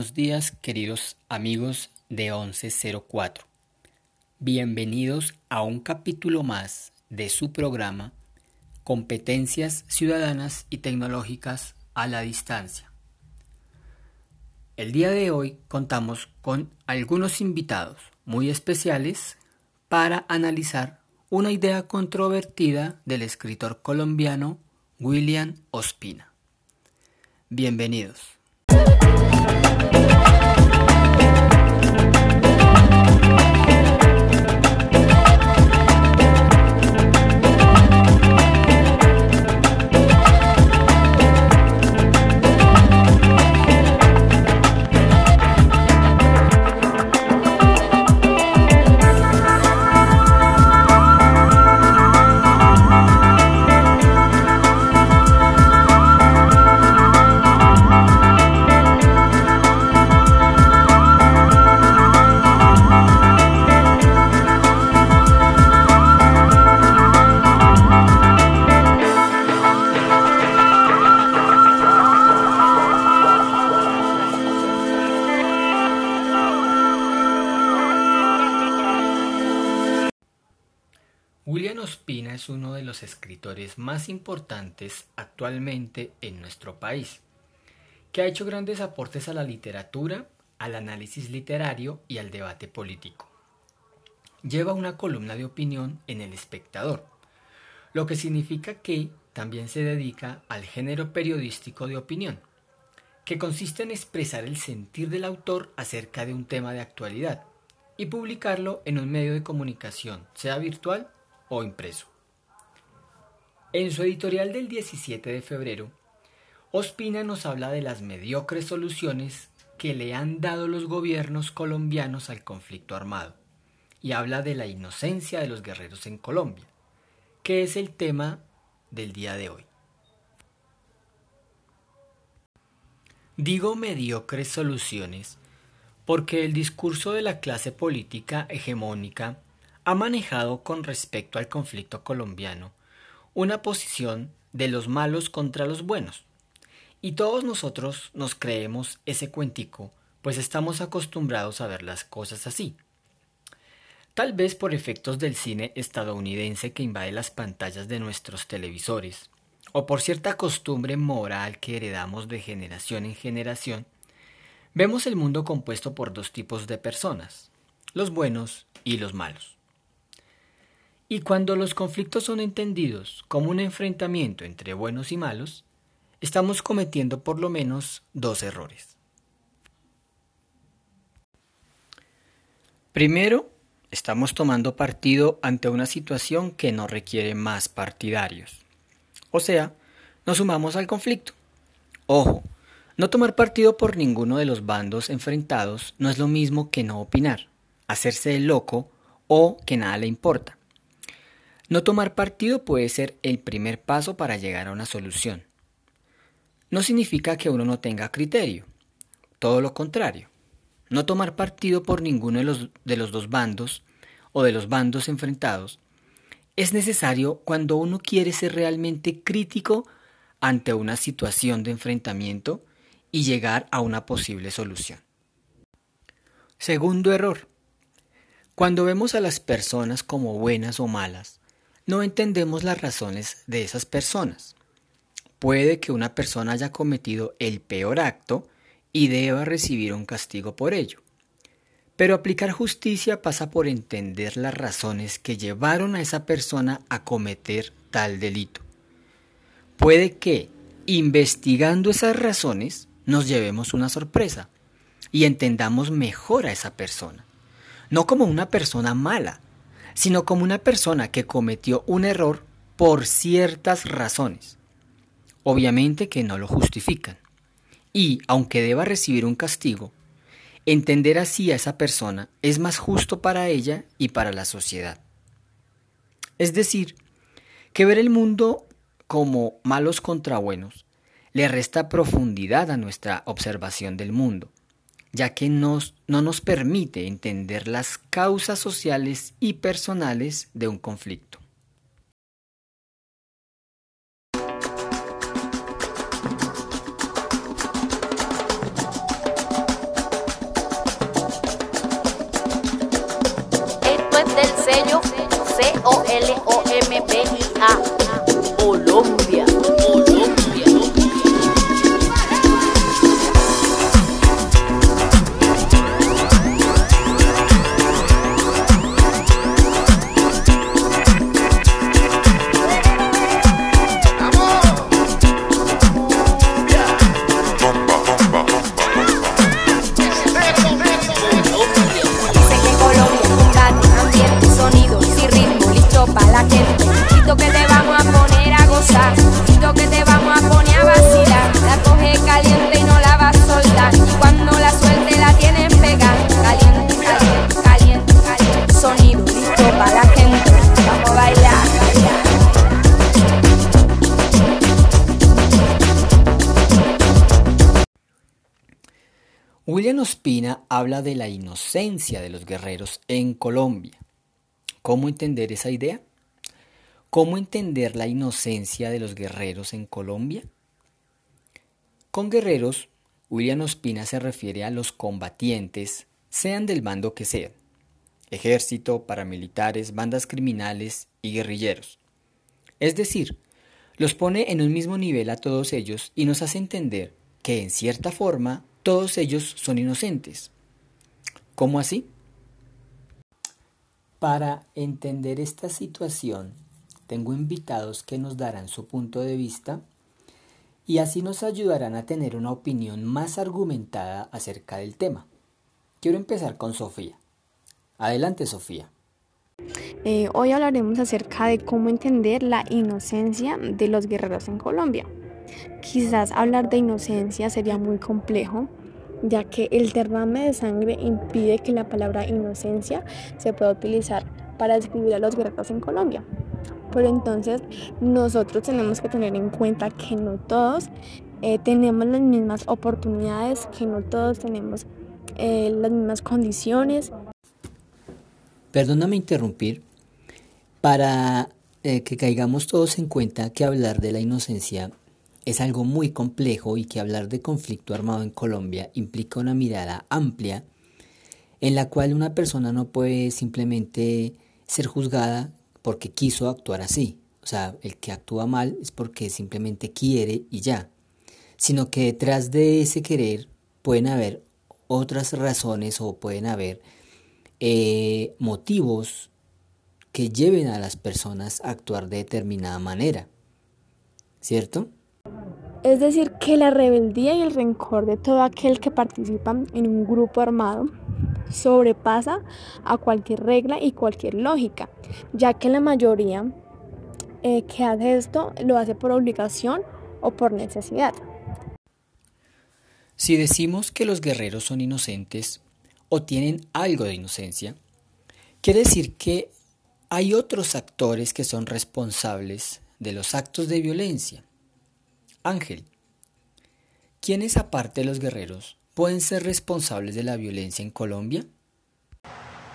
Buenos días queridos amigos de 1104. Bienvenidos a un capítulo más de su programa Competencias Ciudadanas y Tecnológicas a la Distancia. El día de hoy contamos con algunos invitados muy especiales para analizar una idea controvertida del escritor colombiano William Ospina. Bienvenidos. Más importantes actualmente en nuestro país, que ha hecho grandes aportes a la literatura, al análisis literario y al debate político. Lleva una columna de opinión en El Espectador, lo que significa que también se dedica al género periodístico de opinión, que consiste en expresar el sentir del autor acerca de un tema de actualidad y publicarlo en un medio de comunicación, sea virtual o impreso. En su editorial del 17 de febrero, Ospina nos habla de las mediocres soluciones que le han dado los gobiernos colombianos al conflicto armado y habla de la inocencia de los guerreros en Colombia, que es el tema del día de hoy. Digo mediocres soluciones porque el discurso de la clase política hegemónica ha manejado con respecto al conflicto colombiano una posición de los malos contra los buenos. Y todos nosotros nos creemos ese cuentico, pues estamos acostumbrados a ver las cosas así. Tal vez por efectos del cine estadounidense que invade las pantallas de nuestros televisores, o por cierta costumbre moral que heredamos de generación en generación, vemos el mundo compuesto por dos tipos de personas, los buenos y los malos. Y cuando los conflictos son entendidos como un enfrentamiento entre buenos y malos, estamos cometiendo por lo menos dos errores. Primero, estamos tomando partido ante una situación que no requiere más partidarios. O sea, nos sumamos al conflicto. Ojo, no tomar partido por ninguno de los bandos enfrentados no es lo mismo que no opinar, hacerse loco o que nada le importa. No tomar partido puede ser el primer paso para llegar a una solución. No significa que uno no tenga criterio, todo lo contrario. No tomar partido por ninguno de los, de los dos bandos o de los bandos enfrentados es necesario cuando uno quiere ser realmente crítico ante una situación de enfrentamiento y llegar a una posible solución. Segundo error. Cuando vemos a las personas como buenas o malas, no entendemos las razones de esas personas. Puede que una persona haya cometido el peor acto y deba recibir un castigo por ello. Pero aplicar justicia pasa por entender las razones que llevaron a esa persona a cometer tal delito. Puede que, investigando esas razones, nos llevemos una sorpresa y entendamos mejor a esa persona, no como una persona mala, sino como una persona que cometió un error por ciertas razones. Obviamente que no lo justifican. Y, aunque deba recibir un castigo, entender así a esa persona es más justo para ella y para la sociedad. Es decir, que ver el mundo como malos contra buenos le resta profundidad a nuestra observación del mundo ya que no nos permite entender las causas sociales y personales de un conflicto. Esto es sello Ospina habla de la inocencia de los guerreros en Colombia. ¿Cómo entender esa idea? ¿Cómo entender la inocencia de los guerreros en Colombia? Con guerreros, William Ospina se refiere a los combatientes, sean del bando que sean, ejército, paramilitares, bandas criminales y guerrilleros. Es decir, los pone en un mismo nivel a todos ellos y nos hace entender que en cierta forma todos ellos son inocentes. ¿Cómo así? Para entender esta situación, tengo invitados que nos darán su punto de vista y así nos ayudarán a tener una opinión más argumentada acerca del tema. Quiero empezar con Sofía. Adelante, Sofía. Eh, hoy hablaremos acerca de cómo entender la inocencia de los guerreros en Colombia. Quizás hablar de inocencia sería muy complejo, ya que el derrame de sangre impide que la palabra inocencia se pueda utilizar para describir a los guerreros en Colombia. Pero entonces nosotros tenemos que tener en cuenta que no todos eh, tenemos las mismas oportunidades, que no todos tenemos eh, las mismas condiciones. Perdóname interrumpir, para eh, que caigamos todos en cuenta que hablar de la inocencia es algo muy complejo y que hablar de conflicto armado en Colombia implica una mirada amplia en la cual una persona no puede simplemente ser juzgada porque quiso actuar así. O sea, el que actúa mal es porque simplemente quiere y ya. Sino que detrás de ese querer pueden haber otras razones o pueden haber eh, motivos que lleven a las personas a actuar de determinada manera. ¿Cierto? Es decir, que la rebeldía y el rencor de todo aquel que participa en un grupo armado sobrepasa a cualquier regla y cualquier lógica, ya que la mayoría eh, que hace esto lo hace por obligación o por necesidad. Si decimos que los guerreros son inocentes o tienen algo de inocencia, quiere decir que hay otros actores que son responsables de los actos de violencia Ángel, ¿quiénes aparte de los guerreros pueden ser responsables de la violencia en Colombia?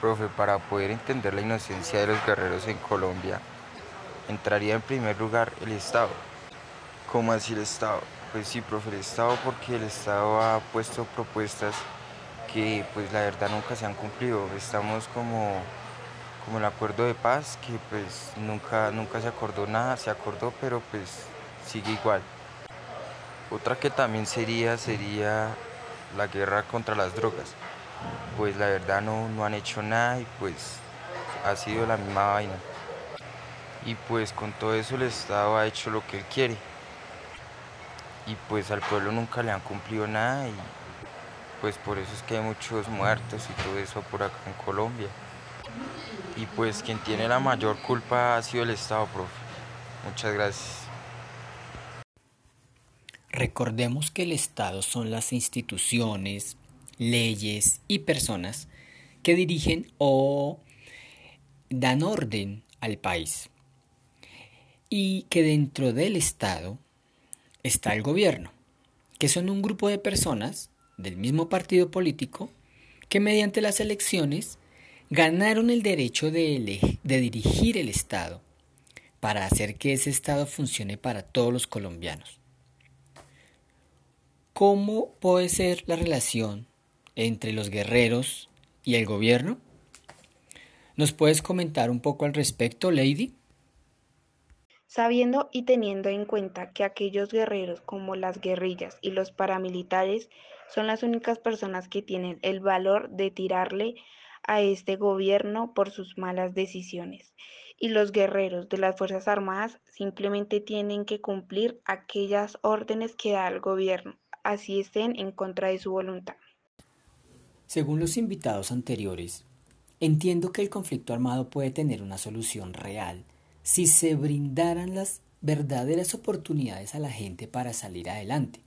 Profe, para poder entender la inocencia de los guerreros en Colombia, entraría en primer lugar el Estado. ¿Cómo así el Estado? Pues sí, profe, el Estado porque el Estado ha puesto propuestas que pues la verdad nunca se han cumplido. Estamos como, como el acuerdo de paz que pues nunca, nunca se acordó nada, se acordó pero pues sigue igual. Otra que también sería, sería la guerra contra las drogas. Pues la verdad no, no han hecho nada y pues ha sido la misma vaina. Y pues con todo eso el Estado ha hecho lo que él quiere. Y pues al pueblo nunca le han cumplido nada y pues por eso es que hay muchos muertos y todo eso por acá en Colombia. Y pues quien tiene la mayor culpa ha sido el Estado, profe. Muchas gracias. Recordemos que el Estado son las instituciones, leyes y personas que dirigen o dan orden al país. Y que dentro del Estado está el gobierno, que son un grupo de personas del mismo partido político que mediante las elecciones ganaron el derecho de, dirigir el Estado para hacer que ese Estado funcione para todos los colombianos. ¿Cómo puede ser la relación entre los guerreros y el gobierno? ¿Nos puedes comentar un poco al respecto, Lady? Sabiendo y teniendo en cuenta que aquellos guerreros como las guerrillas y los paramilitares son las únicas personas que tienen el valor de tirarle a este gobierno por sus malas decisiones. Y los guerreros de las Fuerzas Armadas simplemente tienen que cumplir aquellas órdenes que da el gobierno, así estén en contra de su voluntad. Según los invitados anteriores, entiendo que el conflicto armado puede tener una solución real si se brindaran las verdaderas oportunidades a la gente para salir adelante.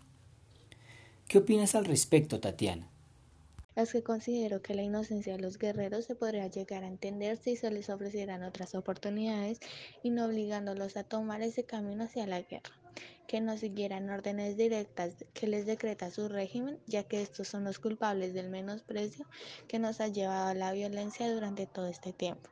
¿Qué opinas al respecto, Tatiana? Es que considero que la inocencia de los guerreros se podría llegar a entender si se les ofrecieran otras oportunidades y no obligándolos a tomar ese camino hacia la guerra, que no siguieran órdenes directas que les decreta su régimen, ya que estos son los culpables del menosprecio que nos ha llevado a la violencia durante todo este tiempo,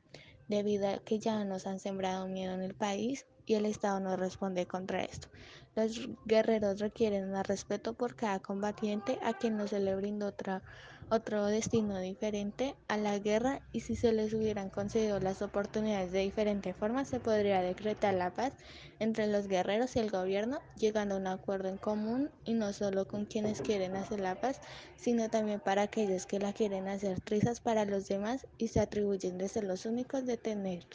debido a que ya nos han sembrado miedo en el país y el Estado no responde contra esto. Los guerreros requieren más respeto por cada combatiente a quien no se le brindó otra otro destino diferente a la guerra y si se les hubieran concedido las oportunidades de diferente forma se podría decretar la paz entre los guerreros y el gobierno llegando a un acuerdo en común y no solo con quienes quieren hacer la paz sino también para aquellos que la quieren hacer trizas para los demás y se atribuyen de ser los únicos de tener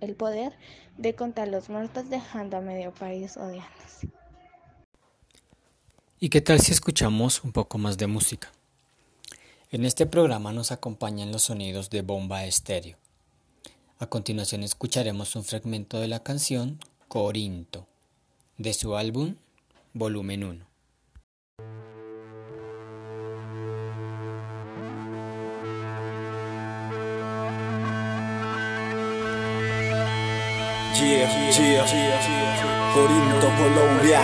el poder de contar los muertos dejando a medio país odiándose. ¿Y qué tal si escuchamos un poco más de música? En este programa nos acompañan los sonidos de bomba estéreo. A continuación escucharemos un fragmento de la canción Corinto, de su álbum Volumen 1. Corinto, Colombia.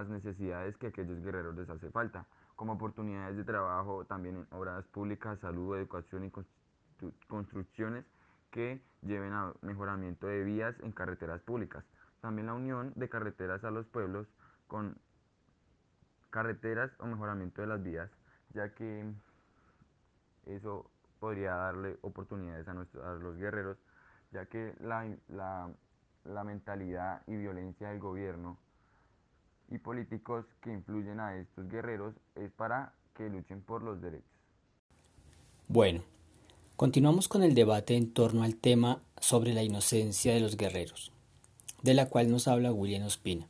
Las necesidades que aquellos guerreros les hace falta, como oportunidades de trabajo también en obras públicas, salud, educación y construcciones que lleven a mejoramiento de vías en carreteras públicas. También la unión de carreteras a los pueblos con carreteras o mejoramiento de las vías, ya que eso podría darle oportunidades a, nuestros, los guerreros, ya que la la mentalidad y violencia del gobierno y políticos que influyen a estos guerreros es para que luchen por los derechos. Bueno, continuamos con el debate en torno al tema sobre la inocencia de los guerreros, de la cual nos habla William Ospina.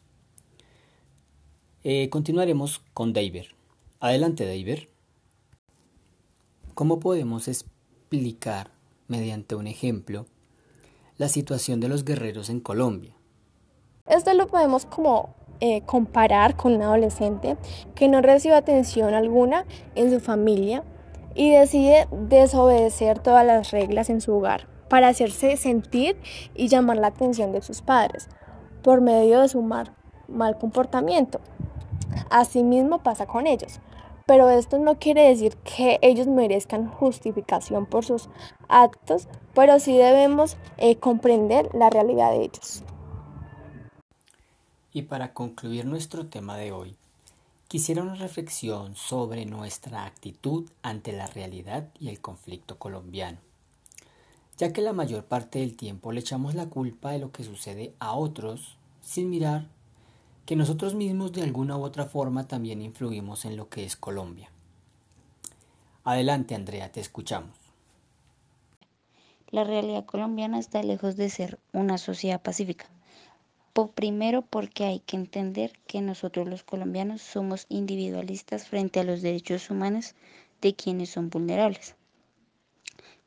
Eh, continuaremos con David. Adelante, David. ¿Cómo podemos explicar mediante un ejemplo la situación de los guerreros en Colombia. Esto lo podemos como eh, comparar con un adolescente que no recibe atención alguna en su familia y decide desobedecer todas las reglas en su hogar para hacerse sentir y llamar la atención de sus padres por medio de su mal, mal comportamiento. Asimismo pasa con ellos pero esto no quiere decir que ellos merezcan justificación por sus actos, pero sí debemos eh, comprender la realidad de ellos. Y para concluir nuestro tema de hoy, quisiera una reflexión sobre nuestra actitud ante la realidad y el conflicto colombiano, ya que la mayor parte del tiempo le echamos la culpa de lo que sucede a otros sin mirar que nosotros mismos de alguna u otra forma también influimos en lo que es Colombia. Adelante, Andrea, te escuchamos. La realidad colombiana está lejos de ser una sociedad pacífica. Por primero porque hay que entender que nosotros los colombianos somos individualistas frente a los derechos humanos de quienes son vulnerables.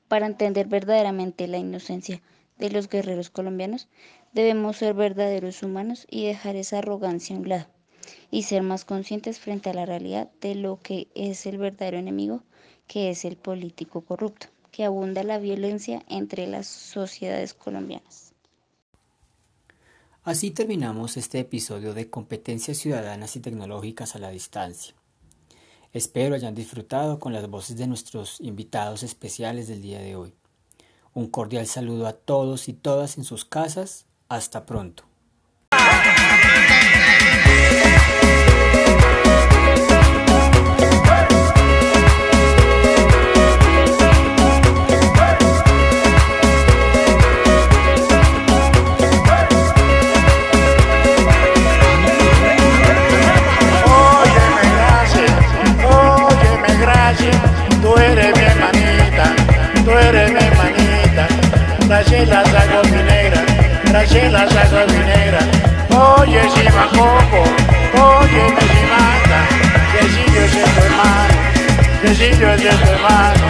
Para entender verdaderamente la inocencia de los guerreros colombianos, debemos ser verdaderos humanos y dejar esa arrogancia a un lado y ser más conscientes frente a la realidad de lo que es el verdadero enemigo, que es el político corrupto, que abunda la violencia entre las sociedades colombianas. Así terminamos este episodio de Competencias Ciudadanas y Tecnológicas a la Distancia. Espero hayan disfrutado con las voces de nuestros invitados especiales del día de hoy. Un cordial saludo a todos y todas en sus casas. Hasta pronto. Cecilio es